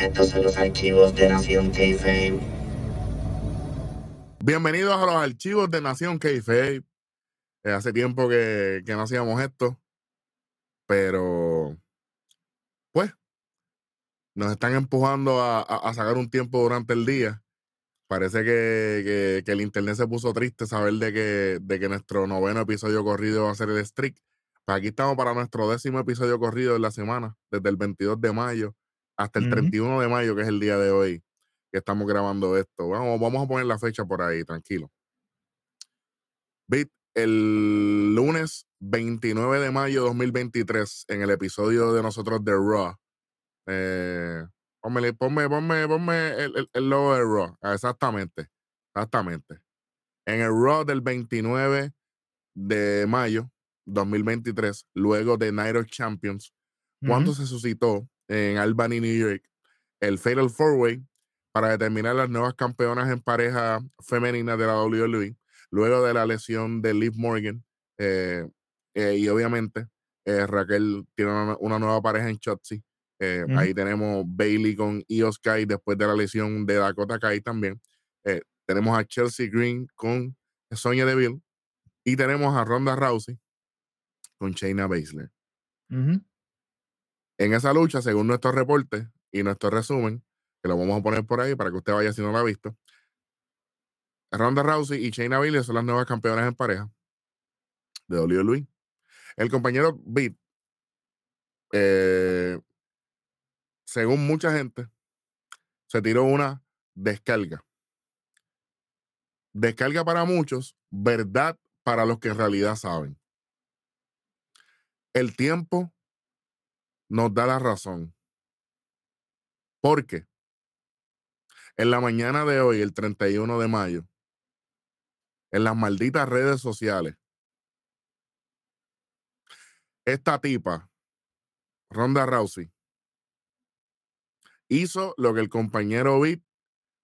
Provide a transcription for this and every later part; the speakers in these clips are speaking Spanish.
Son los archivos de Nación Kayfabe. Bienvenidos a los archivos de Nación Kayfabe. Eh, hace tiempo que, que no hacíamos esto, pero pues nos están empujando a, a- sacar un tiempo durante el día. Parece que, que- que el internet se puso triste saber de que, de que nuestro noveno episodio corrido va a ser el streak. Pues aquí estamos para nuestro décimo episodio corrido de la semana, desde el 22 de mayo hasta el Ujú. 31 de mayo, que es el día de hoy que estamos grabando esto. Vamos, vamos a poner la fecha por ahí, tranquilo. Bit, el lunes 29 de mayo de 2023, en el episodio de nosotros de Raw. Eh, ponme, ponme, ponme, ponme el, el- el logo de Raw. Ah, Exactamente. Exactamente. En el Raw del 29 de mayo 2023, luego de Night of Champions, cuando se suscitó en Albany, New York, el Fatal Four Way para determinar las nuevas campeonas en pareja femenina de la WWE, luego de la lesión de Liv Morgan. eh, eh, y obviamente eh, Raquel tiene una, una nueva pareja en Ujú. Ahí tenemos Bailey con Io Sky después de la lesión de Dakota Kai también. Tenemos a Chelsea Green con Sonya Deville. Y tenemos a Ronda Rousey con Shayna Baszler. Ujú. En esa lucha, según nuestros reportes y nuestro resumen, que lo vamos a poner por ahí para que usted vaya si no lo ha visto, Ronda Rousey y Shayna Baszler son las nuevas campeonas en pareja de WWE. El compañero Beat, eh, según mucha gente, se tiró una descarga. Descarga para muchos, verdad para los que en realidad saben. El tiempo nos da la razón. Porque en la mañana de hoy, el 31 de mayo, en las malditas redes sociales, esta tipa, Ronda Rousey, hizo lo que el compañero Beat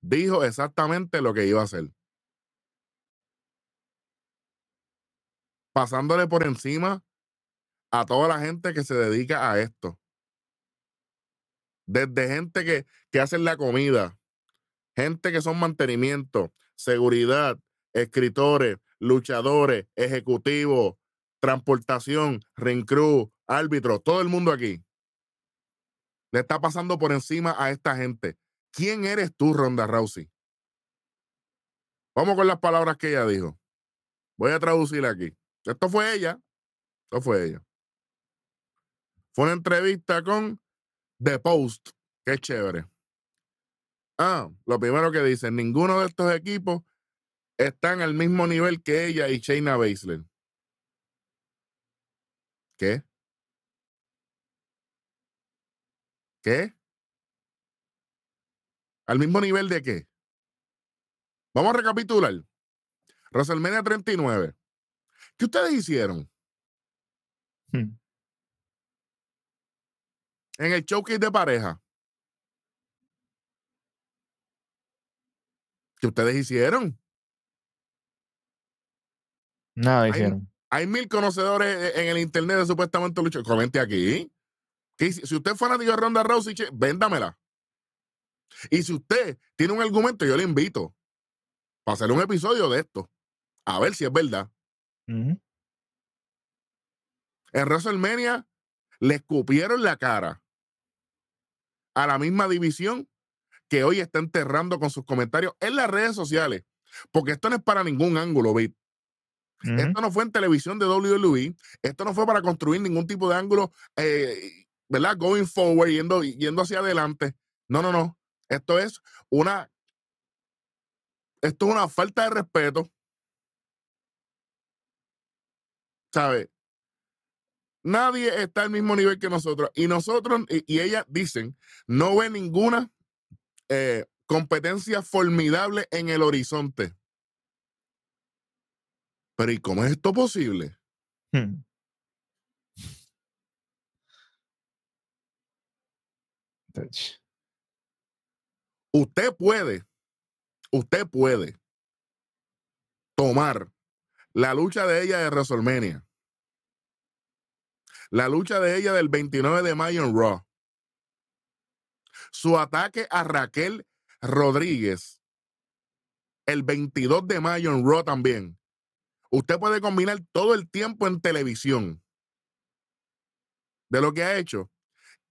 dijo exactamente lo que iba a hacer. Pasándole por encima a toda la gente que se dedica a esto. Desde gente que, que la comida, gente que son mantenimiento, seguridad, escritores, luchadores, ejecutivos, transportación, ring crew, árbitros, todo el mundo aquí. Le está pasando por encima a esta gente. ¿Quién eres tú, Ronda Rousey? Vamos con las palabras que ella dijo. Voy a traducir aquí. Esto fue ella. Esto fue ella. Fue una entrevista con The Post. Qué chévere. Ah, lo primero que dicen, ninguno de estos equipos están al mismo nivel que ella y Shayna Baszler. ¿Qué? ¿Qué? ¿Al mismo nivel de qué? Vamos a recapitular. WrestleMania 39. ¿Qué ustedes hicieron? Hmm. En el showcase de pareja. ¿Qué ustedes hicieron? Nada hicieron. Hay mil conocedores e- en el internet de supuestamente lucha. Comente aquí. Que si si usted es fanático de Ronda Rousey, véndamela. Y si usted tiene un argumento, yo le invito para hacer un episodio de esto. A ver si es verdad. Ujú. En WrestleMania le escupieron la cara a la misma división que hoy está enterrando con sus comentarios en las redes sociales. Porque esto no es para ningún ángulo, Bit. Esto no fue en televisión de WWE. Esto no fue para construir ningún tipo de ángulo, eh, ¿verdad? Going forward, yendo, yendo hacia adelante. No, no, no. Esto es una. Esto es una falta de respeto. ¿Sabe? Nadie está al mismo nivel que nosotros. Y nosotros, y, y ellas dicen, no ve ninguna eh, competencia formidable en el horizonte. Pero ¿y cómo es esto posible? Hmm. Usted puede, usted puede tomar la lucha de ella de WrestleMania, la lucha de ella del 29 de mayo en Raw, su ataque a Raquel Rodríguez el 22 de mayo en Raw también. Usted puede combinar todo el tiempo en televisión de lo que ha hecho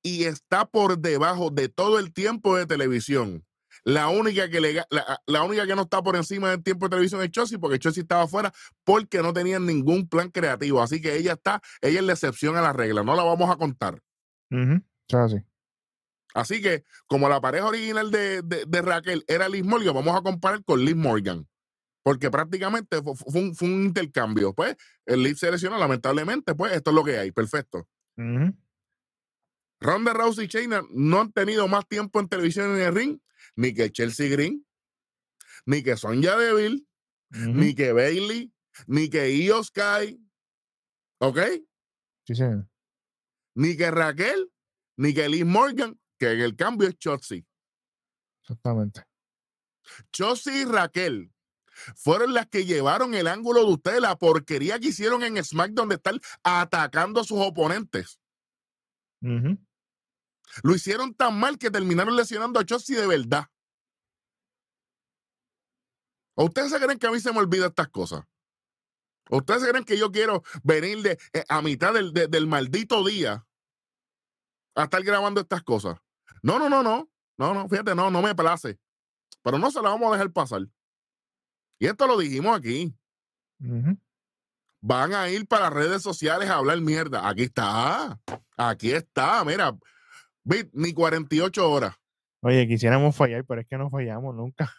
y está por debajo de todo el tiempo de televisión. La única que, le, la, la, única que no está por encima del tiempo de televisión es Chelsea, porque Chelsea estaba afuera porque no tenían ningún plan creativo. Así que ella está, ella es la excepción a la regla. No la vamos a contar. Uh -huh. así. así que, como la pareja original de, de, de, Raquel era Liz Morgan, vamos a comparar con Liz Morgan. Porque prácticamente fue, fue, un, fue un, intercambio. Pues el Liz se lesionó, lamentablemente, pues esto es lo que hay. Perfecto. Uh -huh. Ronda Rousey y Shayna no han tenido más tiempo en televisión en el ring ni que Chelsea Green, ni que Sonja Deville, uh -huh. ni que Bailey, ni que Io Sky, ¿ok? Sí, señor. Ni que Raquel, ni que Liz Morgan, que en el cambio es Chotzi. Exactamente. Chotzi y Raquel fueron las que llevaron el ángulo de ustedes, la porquería que hicieron en SmackDown de estar atacando a sus oponentes. Uh -huh. Lo hicieron tan mal que terminaron lesionando a Chossi de verdad. ¿O ustedes se creen que a mí se me olvida estas cosas? ¿O ustedes se creen que yo quiero venir de, eh, a mitad del, de, del maldito día a estar grabando estas cosas? No, no, no, no. No, no, fíjate, no, no me place. Pero no se la vamos a dejar pasar. Y esto lo dijimos aquí. Uh -huh. Van a ir para redes sociales a hablar mierda. Aquí está. Aquí está. Mira, ni 48 horas. Oye, quisiéramos fallar, pero es que no fallamos nunca.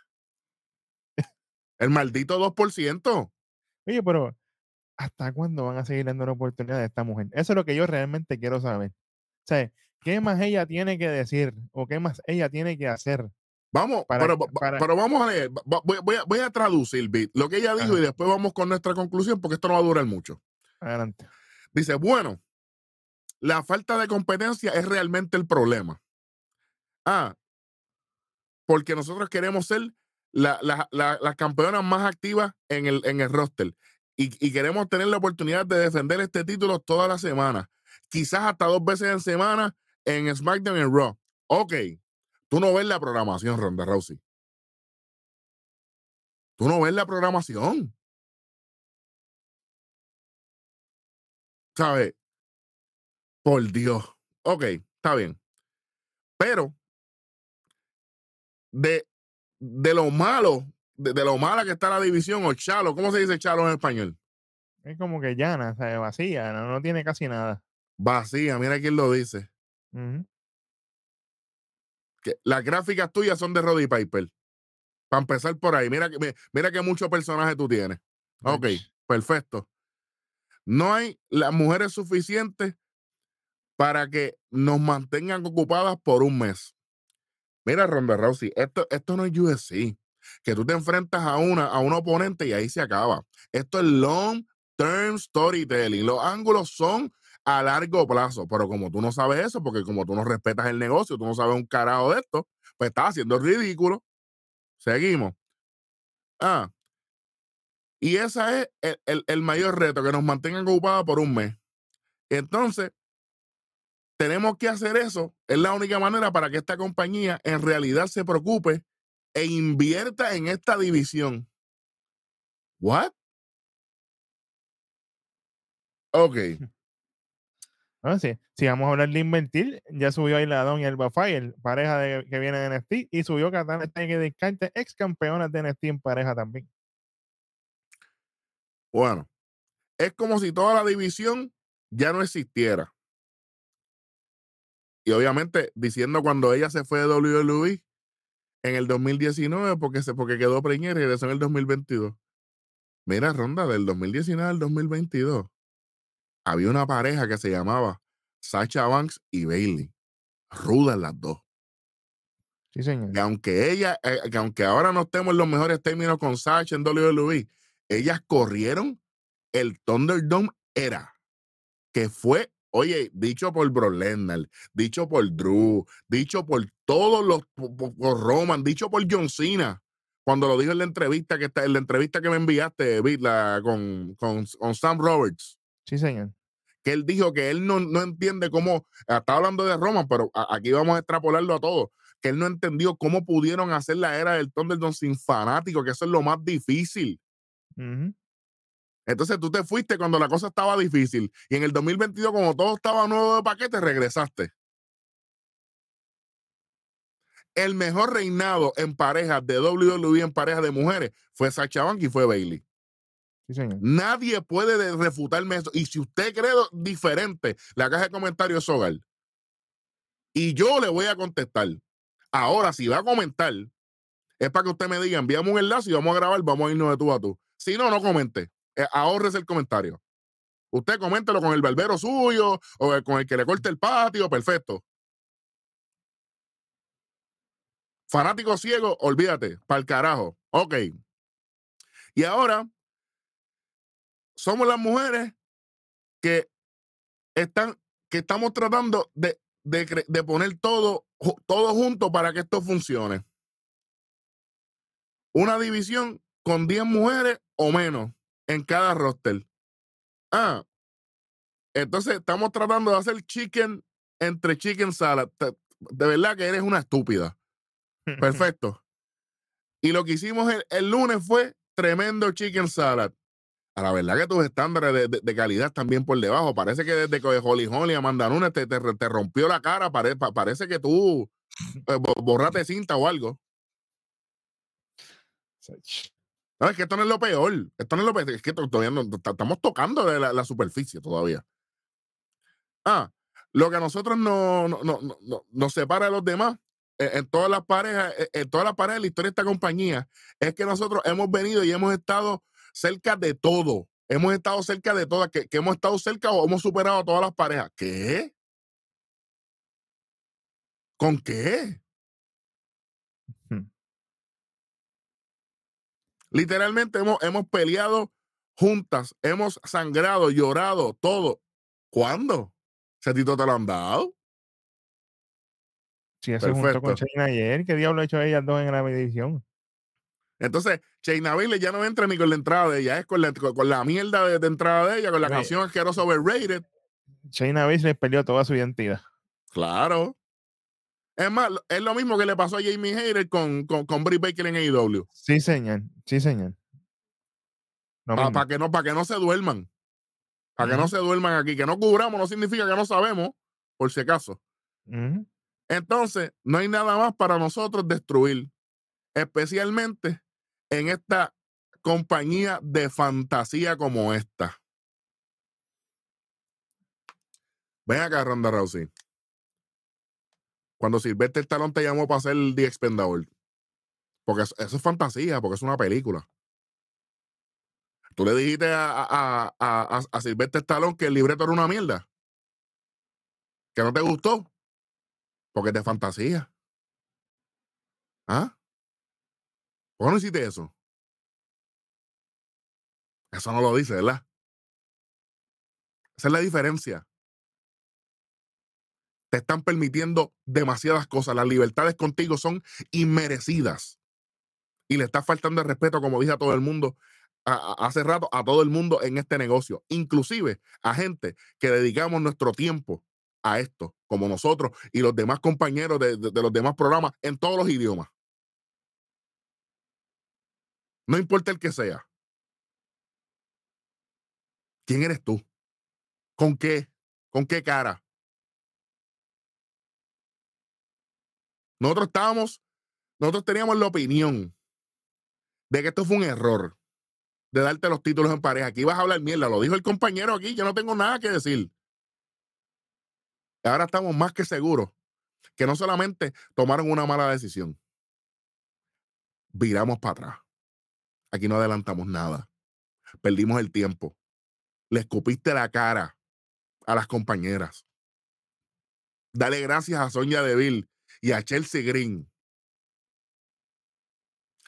El maldito 2%. Oye, pero ¿hasta cuándo van a seguir dando la oportunidad a esta mujer? Eso es lo que yo realmente quiero saber. O sea, ¿qué más ella tiene que decir o qué más ella tiene que hacer? Vamos, para, pero, para, pero, vamos a leer. Voy, voy, a, voy a, traducir, Bit, lo que ella dijo Ajá. y después vamos con nuestra conclusión porque esto no va a durar mucho. Adelante. Dice, bueno, la falta de competencia es realmente el problema. Ah, porque nosotros queremos ser las la, la, campeonas más activas en el, en el roster y, y, queremos tener la oportunidad de defender este título toda la semana. Quizás hasta dos veces en semana en SmackDown y en Raw. Ok, tú no ves la programación, Ronda Rousey. Tú no ves la programación. ¿Sabes? Por Dios. Ok, está bien. Pero de, de lo malo, de, de, lo mala que está la división, o chalo, ¿cómo se dice chalo en español? Es como que llana, o sea, vacía, no, no, tiene casi nada. Vacía, mira quién lo dice. Uh -huh. que las gráficas tuyas son de Roddy Piper. Para empezar por ahí, mira, mira que muchos personajes tú tienes. Ok, perfecto. No hay las mujeres suficientes para que nos mantengan ocupadas por un mes. Mira, Ronda Rousey, esto, esto no es UFC. Que tú te enfrentas a una, a un oponente y ahí se acaba. Esto es long term storytelling. Los ángulos son a largo plazo, pero como tú no sabes eso, porque como tú no respetas el negocio, tú no sabes un carajo de esto, pues estás haciendo ridículo. Seguimos. Ah. Y ese es el, el, el mayor reto, que nos mantengan ocupados por un mes. Entonces, tenemos que hacer eso. Es la única manera para que esta compañía en realidad se preocupe e invierta en esta división. ¿What? Ok. Ah, sí. Si vamos a hablar de invertir, ya subió ahí la Don y el Bafire, pareja de, que viene de NXT, y subió Katana que Descarte, ex campeonas de NXT en pareja también. Bueno, es como si toda la división ya no existiera. Y obviamente diciendo cuando ella se fue de WWE en el 2019 porque, se, porque quedó preñada y regresó en el 2022. Mira, Ronda, del 2019 al 2022 había una pareja que se llamaba Sacha Banks y Bailey. Rudas las dos. Sí, señor. Que aunque ella, eh, que aunque ahora no estemos en los mejores términos con Sacha en WWE, ellas corrieron el Thunderdome era que fue, oye, dicho por Bro Lesnar, dicho por Drew, dicho por todos los, por, por Roman, dicho por John Cena, cuando lo dijo en la entrevista que está, en la entrevista que me enviaste, la, con, con, con Sam Roberts. Sí, señor. Que él dijo que él no, no entiende cómo, está hablando de Roman, pero aquí vamos a extrapolarlo a todo. que él no entendió cómo pudieron hacer la era del Thunderdome sin fanáticos, que eso es lo más difícil. Entonces tú te fuiste cuando la cosa estaba difícil y en el 2022, como todo estaba nuevo de paquete, regresaste. El mejor reinado en parejas de WWE en parejas de mujeres fue Sacha Banks y fue Bailey. Sí, señor. Nadie puede de- refutarme eso. Y si usted cree diferente, la caja de comentarios es hogar. Y yo le voy a contestar. Ahora, si va a comentar, es para que usted me diga, enviamos un enlace y vamos a grabar, vamos a irnos de tú a tú. Si no, no comente. Eh, el comentario. Usted coméntelo con el barbero suyo o el- con el que le corte el patio, perfecto. Fanático ciego, olvídate, para el carajo. Ok. Y ahora, somos las mujeres que están, que estamos tratando de, de, de poner todo, todo junto para que esto funcione. Una división con 10 mujeres o menos en cada roster. Ah, entonces estamos tratando de hacer chicken entre chicken salad. De verdad que eres una estúpida. Perfecto. Y lo que hicimos el, el lunes fue tremendo chicken salad. A la verdad que tus estándares de, de- de calidad están bien por debajo. Parece que desde que Holly Holly a Mandanunes te, te, te rompió la cara. Pare- pa- parece que tú eh, bo- borraste cinta o algo. No, es que esto no es lo peor. Esto no es lo peor. Es que to- todavía no- ta- estamos tocando la, superficie todavía. Ah, lo que a nosotros no, no- no- no- no- nos separa de los demás eh, en todas las parejas, eh, en todas las parejas de la historia de esta compañía, es que nosotros hemos venido y hemos estado cerca de todo. Hemos estado cerca de todas, que, que hemos estado cerca o hemos superado a todas las parejas. ¿Qué? ¿Con qué? Literalmente hemos, hemos peleado juntas, hemos sangrado, llorado, todo. ¿Cuándo? ¿Ese tito te lo han dado? Sí, eso junto con. Shayna ayer. ¿Qué diablo ha hecho ellas dos en la división? Entonces, Shayna Baszler ya no entra ni con la entrada de ella, es con la, con, la mierda de, de entrada de ella, con la Oye. canción asquerosa overrated. Shayna Baszler perdió toda su identidad. Claro. Es más, es lo mismo que le pasó a Jamie Hayter con, con, con Britt Baker en AEW. Sí, señor. Sí, señor. Para que, no, pa' que no se duerman. Para que no se duerman aquí. Que no cubramos no significa que no sabemos, por si acaso. Entonces, no hay nada más para nosotros destruir, especialmente en esta compañía de fantasía como esta. Ven acá, Ronda Rousey. Cuando Silvestre Stallone te llamó para hacer The Expendable. Porque eso, es fantasía, porque es una película. Tú le dijiste a, a, a, a, Silvestre Stallone que el libreto era una mierda. Que no te gustó. Porque es de fantasía. ¿Ah? ¿Por qué no hiciste eso? Eso no lo dice, ¿verdad? Esa es la diferencia. Te están permitiendo demasiadas cosas. Las libertades contigo son inmerecidas. Y le está faltando el respeto, como dije a todo el mundo a- hace rato, a todo el mundo en este negocio. Inclusive a gente que dedicamos nuestro tiempo a esto, como nosotros y los demás compañeros de los demás programas en todos los idiomas. No importa el que sea. ¿Quién eres tú? ¿Con qué? ¿Con qué cara? Nosotros estábamos, nosotros teníamos la opinión de que esto fue un error de darte los títulos en pareja. Aquí ibas a hablar mierda, lo dijo el compañero aquí, yo no tengo nada que decir. Ahora estamos más que seguros que no solamente tomaron una mala decisión, viramos para atrás. Aquí no adelantamos nada. Perdimos el tiempo. Le escupiste la cara a las compañeras. Dale gracias a Sonia Deville y a Chelsea Green,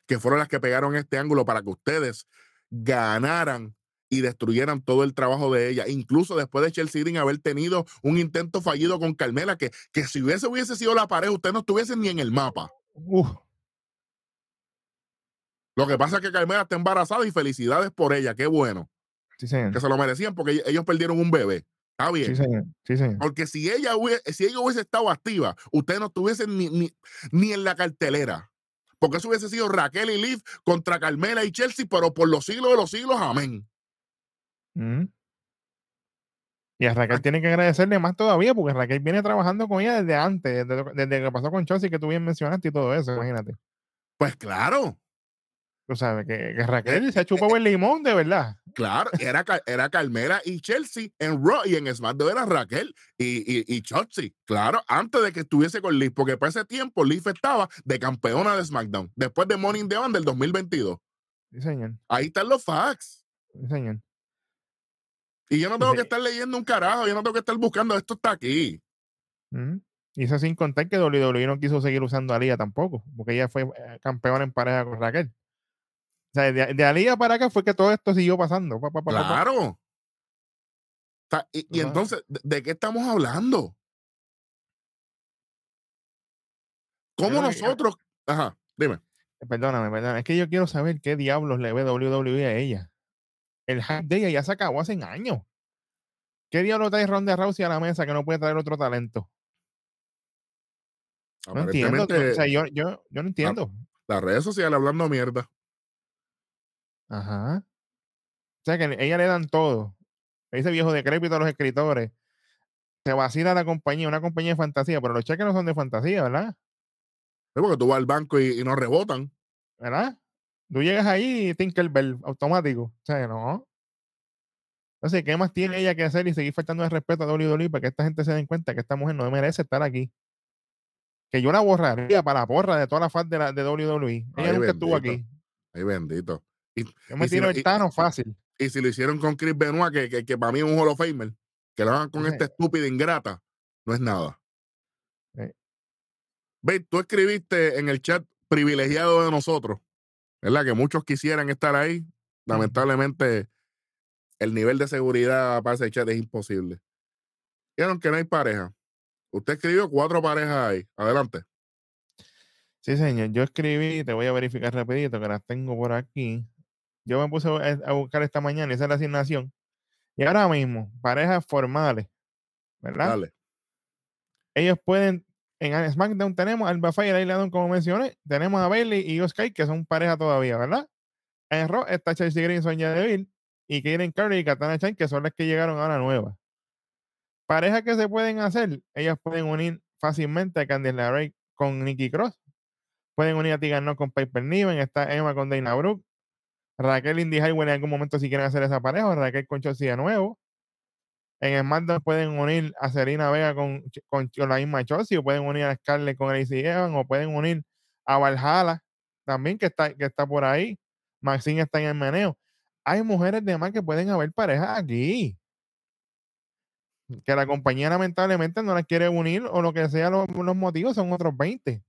que fueron las que pegaron este ángulo para que ustedes ganaran y destruyeran todo el trabajo de ella. Incluso después de Chelsea Green haber tenido un intento fallido con Carmela, que, que si hubiese, hubiese sido la pareja, ustedes no estuviesen ni en el mapa. Uf, Lo que pasa es que Carmela está embarazada y felicidades por ella, qué bueno, sí, señor. que se lo merecían porque ellos perdieron un bebé. Está bien. Sí, señor. Sí, señor. Porque si ella, hubiese, si ella hubiese estado activa, ustedes no estuviesen ni, ni, ni en la cartelera. Porque eso hubiese sido Raquel y Liv contra Carmela y Chelsea, pero por los siglos de los siglos, amén. Mm. Y a Raquel tiene que agradecerle más todavía, porque Raquel viene trabajando con ella desde antes, desde, desde que pasó con Chelsea, que tú bien mencionaste y todo eso, imagínate. Pues claro, Tú sabes, que, que Raquel se ha chupado el limón, de verdad. claro. Era, era Carmela y Chelsea en Raw y en SmackDown era Raquel y, y, y Chelsea. Claro, antes de que estuviese con Liv, porque para ese tiempo Liv estaba de campeona de SmackDown, después de Morning the Bank del 2022. Sí, señor. Ahí están los facts. Sí, señor. Y yo no tengo que estar leyendo un carajo, yo no tengo que estar buscando, esto está aquí. Mm. Y eso sin contar que WWE no quiso seguir usando a Alía tampoco, porque ella fue eh, campeona en pareja con Raquel. O sea, de, de Alía para acá fue que todo esto siguió pasando. pa, pa, pa, pa, pa. Claro. O sea, y, entonces, ¿de, de qué estamos hablando? ¿Cómo nosotros? Ajá, dime. Perdóname, perdóname. Es que yo quiero saber qué diablos le ve WWE a ella. El hype de ella ya se acabó hace años. ¿Qué diablos trae Ronda Rousey a la mesa que no puede traer otro talento? No entiendo. O sea, yo, yo, yo no entiendo. las redes sociales hablando mierda. Ajá. O sea, que a ella le dan todo. Ese viejo decrépito a los escritores. Se vacila la compañía, una compañía de fantasía, pero los cheques no son de fantasía, ¿verdad? Es porque tú vas al banco y, y no rebotan. ¿Verdad? Tú llegas ahí y Tinkerbell automático. O sea, no. Entonces, ¿qué más tiene ella que hacer y seguir faltando el respeto a WWE para que esta gente se den cuenta que esta mujer no merece estar aquí? Que yo la borraría para la porra de toda la faz de, la, de WWE. Ella Ay, nunca estuvo aquí. Ay, bendito. Y, Yo me y si tiro no- el Tano fácil. y si lo hicieron con Chris Benoit, que, que, que para mí es un Hall of Famer, que lo hagan con Sí. esta estúpida ingrata, no es nada. Sí. Ve, tú escribiste en el chat privilegiado de nosotros, ¿verdad? Que muchos quisieran estar ahí. Lamentablemente, el nivel de seguridad para ese chat es imposible. Vieron que no hay pareja. Usted escribió cuatro parejas ahí. Adelante. Sí, señor. Yo escribí, te voy a verificar rapidito que las tengo por aquí. Yo me puse a a buscar esta mañana, esa es la asignación. Y ahora mismo, parejas formales, ¿verdad? Dale. Ellos pueden, en SmackDown tenemos al Bafá y el Islandon, como mencioné, tenemos a Bailey y Sky, que son pareja todavía, ¿verdad? En Raw está Chelsea Green, Sonya Deville, y Kaden Curry y Katana Chan, que son las que llegaron ahora nuevas. Parejas que se pueden hacer, ellas pueden unir fácilmente a Candice LeRae con Nikki Cross, pueden unir a Tegan Nox con Piper Niven, está Emma con Dana Brooke, Raquel Indy Highway en algún momento si quieren hacer esa pareja, Raquel con Chelsea de nuevo. En SmackDown pueden unir a Serena Vega con, con, con la misma Chelsea, o pueden unir a Scarlett con Lacey Evans, o pueden unir a Valhalla también, que está, que está por ahí. Maxine está en el meneo. Hay mujeres de más que pueden haber parejas aquí. Que la compañía lamentablemente no las quiere unir, o lo que sea, los, motivos son otros 20.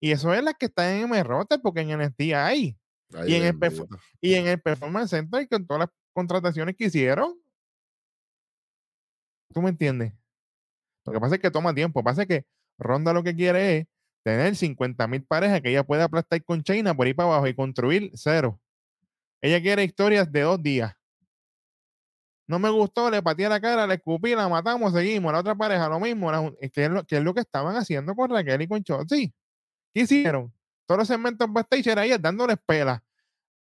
Y eso es las que están en M-Roster, porque en NXT hay. Ay, Y en el. Y en el Performance Center, con todas las contrataciones que hicieron. ¿Tú me entiendes? Lo que pasa es que toma tiempo. Lo que pasa es que Ronda lo que quiere es tener 50 mil parejas que ella pueda aplastar con China por ahí para abajo y construir cero. Ella quiere historias de dos días. No me gustó, le pateé la cara, le escupí, la matamos, seguimos. La otra pareja, lo mismo. la que, es lo, que es lo que estaban haciendo con Raquel y con Chotzi. ¿Qué hicieron? Todos los segmentos backstage era ellas dándoles pela.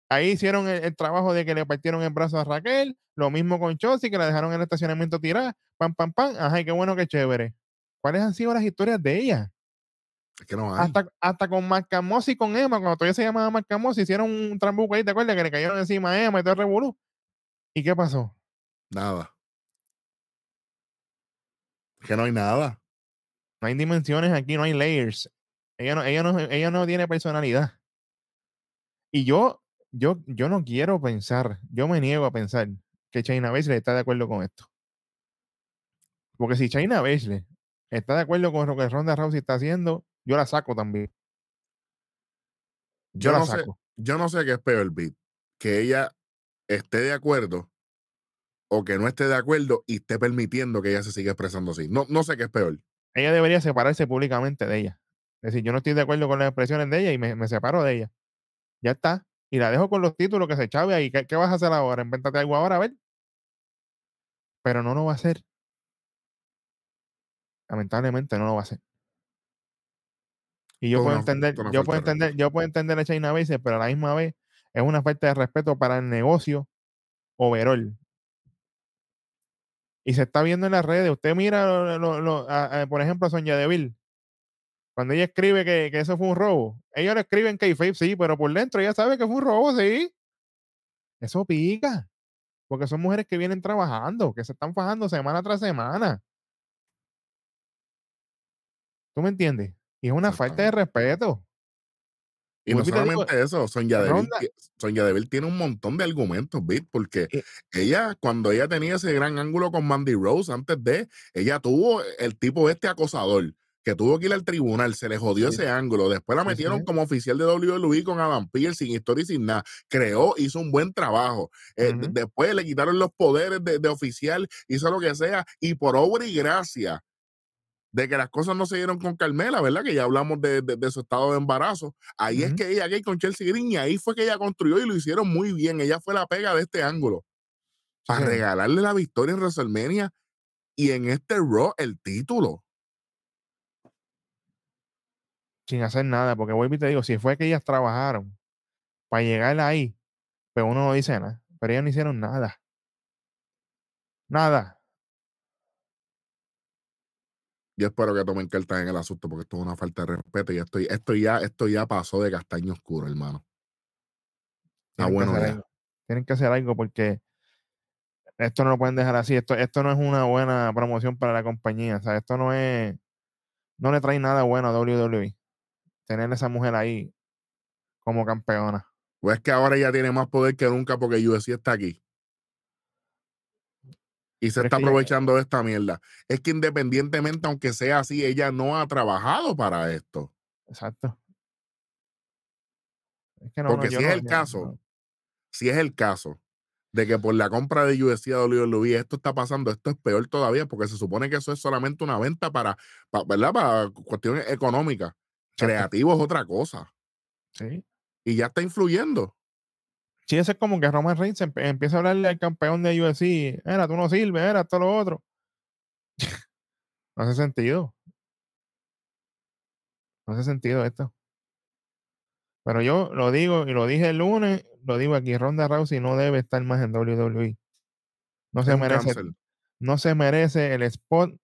Ahí hicieron el, el trabajo de que le partieron el brazo a Raquel, lo mismo con Chelsea, que la dejaron en el estacionamiento tirada, pam, pam, pam, ajá, y qué bueno, qué chévere. ¿Cuáles han sido las historias de ella? Es que no hay. Hasta, hasta con Marcamos y con Emma, cuando todavía se llamaba Marcamos, hicieron un trambuco ahí, ¿te acuerdas? Que le cayeron encima a Emma y todo el revolú. ¿Y qué pasó? Nada. Es que no hay nada. No hay dimensiones aquí, no hay layers. Ella no, ella no, ella no tiene personalidad. Y yo, yo, yo no quiero pensar, yo me niego a pensar que China Baszler está de acuerdo con esto. Porque si China Baszler está de acuerdo con lo que Ronda Rousey está haciendo, yo la saco también. Yo, Yo la no sé, saco. yo no sé qué es peor, Beat. Que ella esté de acuerdo o que no esté de acuerdo y esté permitiendo que ella se siga expresando así. No, no sé qué es peor. Ella debería separarse públicamente de ella. Es decir, yo no estoy de acuerdo con las expresiones de ella y me, me separo de ella. Ya está. Y la dejo con los títulos que se chave ahí. ¿Qué, qué vas a hacer ahora? Invéntate algo ahora, a ver. Pero no lo va a hacer. lamentablemente no lo va a hacer. Y yo puedo una- entender, toda una yo falta puedo de entender, yo puedo entender a China Baszler, pero a la misma vez es una falta de respeto para el negocio overall. Y se está viendo en las redes. Usted mira, lo- lo- lo- a- a- por ejemplo, a Sonia Deville. Cuando ella escribe que, que eso fue un robo, ellos lo escriben que sí, pero por dentro ella sabe que fue un robo, sí. Eso pica. Porque son mujeres que vienen trabajando, que se están fajando semana tras semana. ¿Tú me entiendes? Y es una falta de respeto. Y no digo, solamente eso, Sonia Deville, Sonia tiene un montón de argumentos, ¿viste? Porque Eh. ella, cuando ella tenía ese gran ángulo con Mandy Rose, antes de, ella tuvo el tipo este acosador, que tuvo que ir al tribunal, se le jodió Sí. ese ángulo, después la metieron sí. como oficial de WWE con Adam Pearce, sin historia y sin nada, creó, hizo un buen trabajo, Eh, después le quitaron los poderes de, de oficial, hizo lo que sea, y por obra y gracia de que las cosas no se dieron con Carmela, ¿verdad? Que ya hablamos de, de- de su estado de embarazo. Ahí es que ella gay con Chelsea Green y ahí fue que ella construyó y lo hicieron muy bien. Ella fue la pega de este ángulo. Para regalarle la victoria en WrestleMania y en este Raw el título. Sin hacer nada, porque vuelvo y te digo, si fue que ellas trabajaron para llegar ahí, pues uno no dice nada, pero ellas no hicieron nada. Nada. Yo espero que tomen cartas en el asunto porque esto es una falta de respeto y esto, esto, ya, esto ya pasó de castaño oscuro, hermano. Está bueno que. Tienen que hacer algo porque esto no lo pueden dejar así. Esto, esto no es una buena promoción para la compañía. O sea, esto no es. No le trae nada bueno a WWE. Tener a esa mujer ahí como campeona. Pues es que ahora ella tiene más poder que nunca porque UFC está aquí. Y se Pero está ella- aprovechando de esta mierda. Es que independientemente, aunque sea así, ella no ha trabajado para esto. Exacto. Es que no, Porque no, si es no- el caso. Si es el caso de que por la compra de UFC a WWE esto está pasando, esto es peor todavía porque se supone que eso es solamente una venta para, pa- ¿verdad? Para cuestiones económicas. Creativo es otra cosa. Sí. Y ya está influyendo. Sí, eso es como que Roman Reigns empieza a hablarle al campeón de UFC. Era, tú no sirves, era esto lo otro. no hace sentido. No hace sentido esto. Pero yo lo digo y lo dije el lunes, lo digo aquí, Ronda Rousey no debe estar más en WWE. No se merece, no se merece el spot.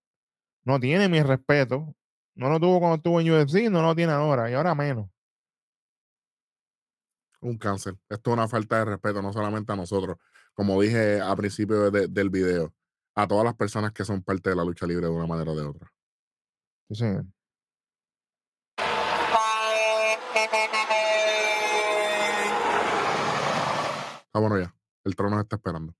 No tiene mi respeto. No lo tuvo cuando estuvo en UFC, no lo tiene ahora, y ahora menos. Un cáncer. Esto es una falta de respeto, no solamente a nosotros, como dije a principio de- del video, a todas las personas que son parte de la lucha libre de una manera o de otra. Sí, señor. Ah, bueno, ya. El trono está esperando.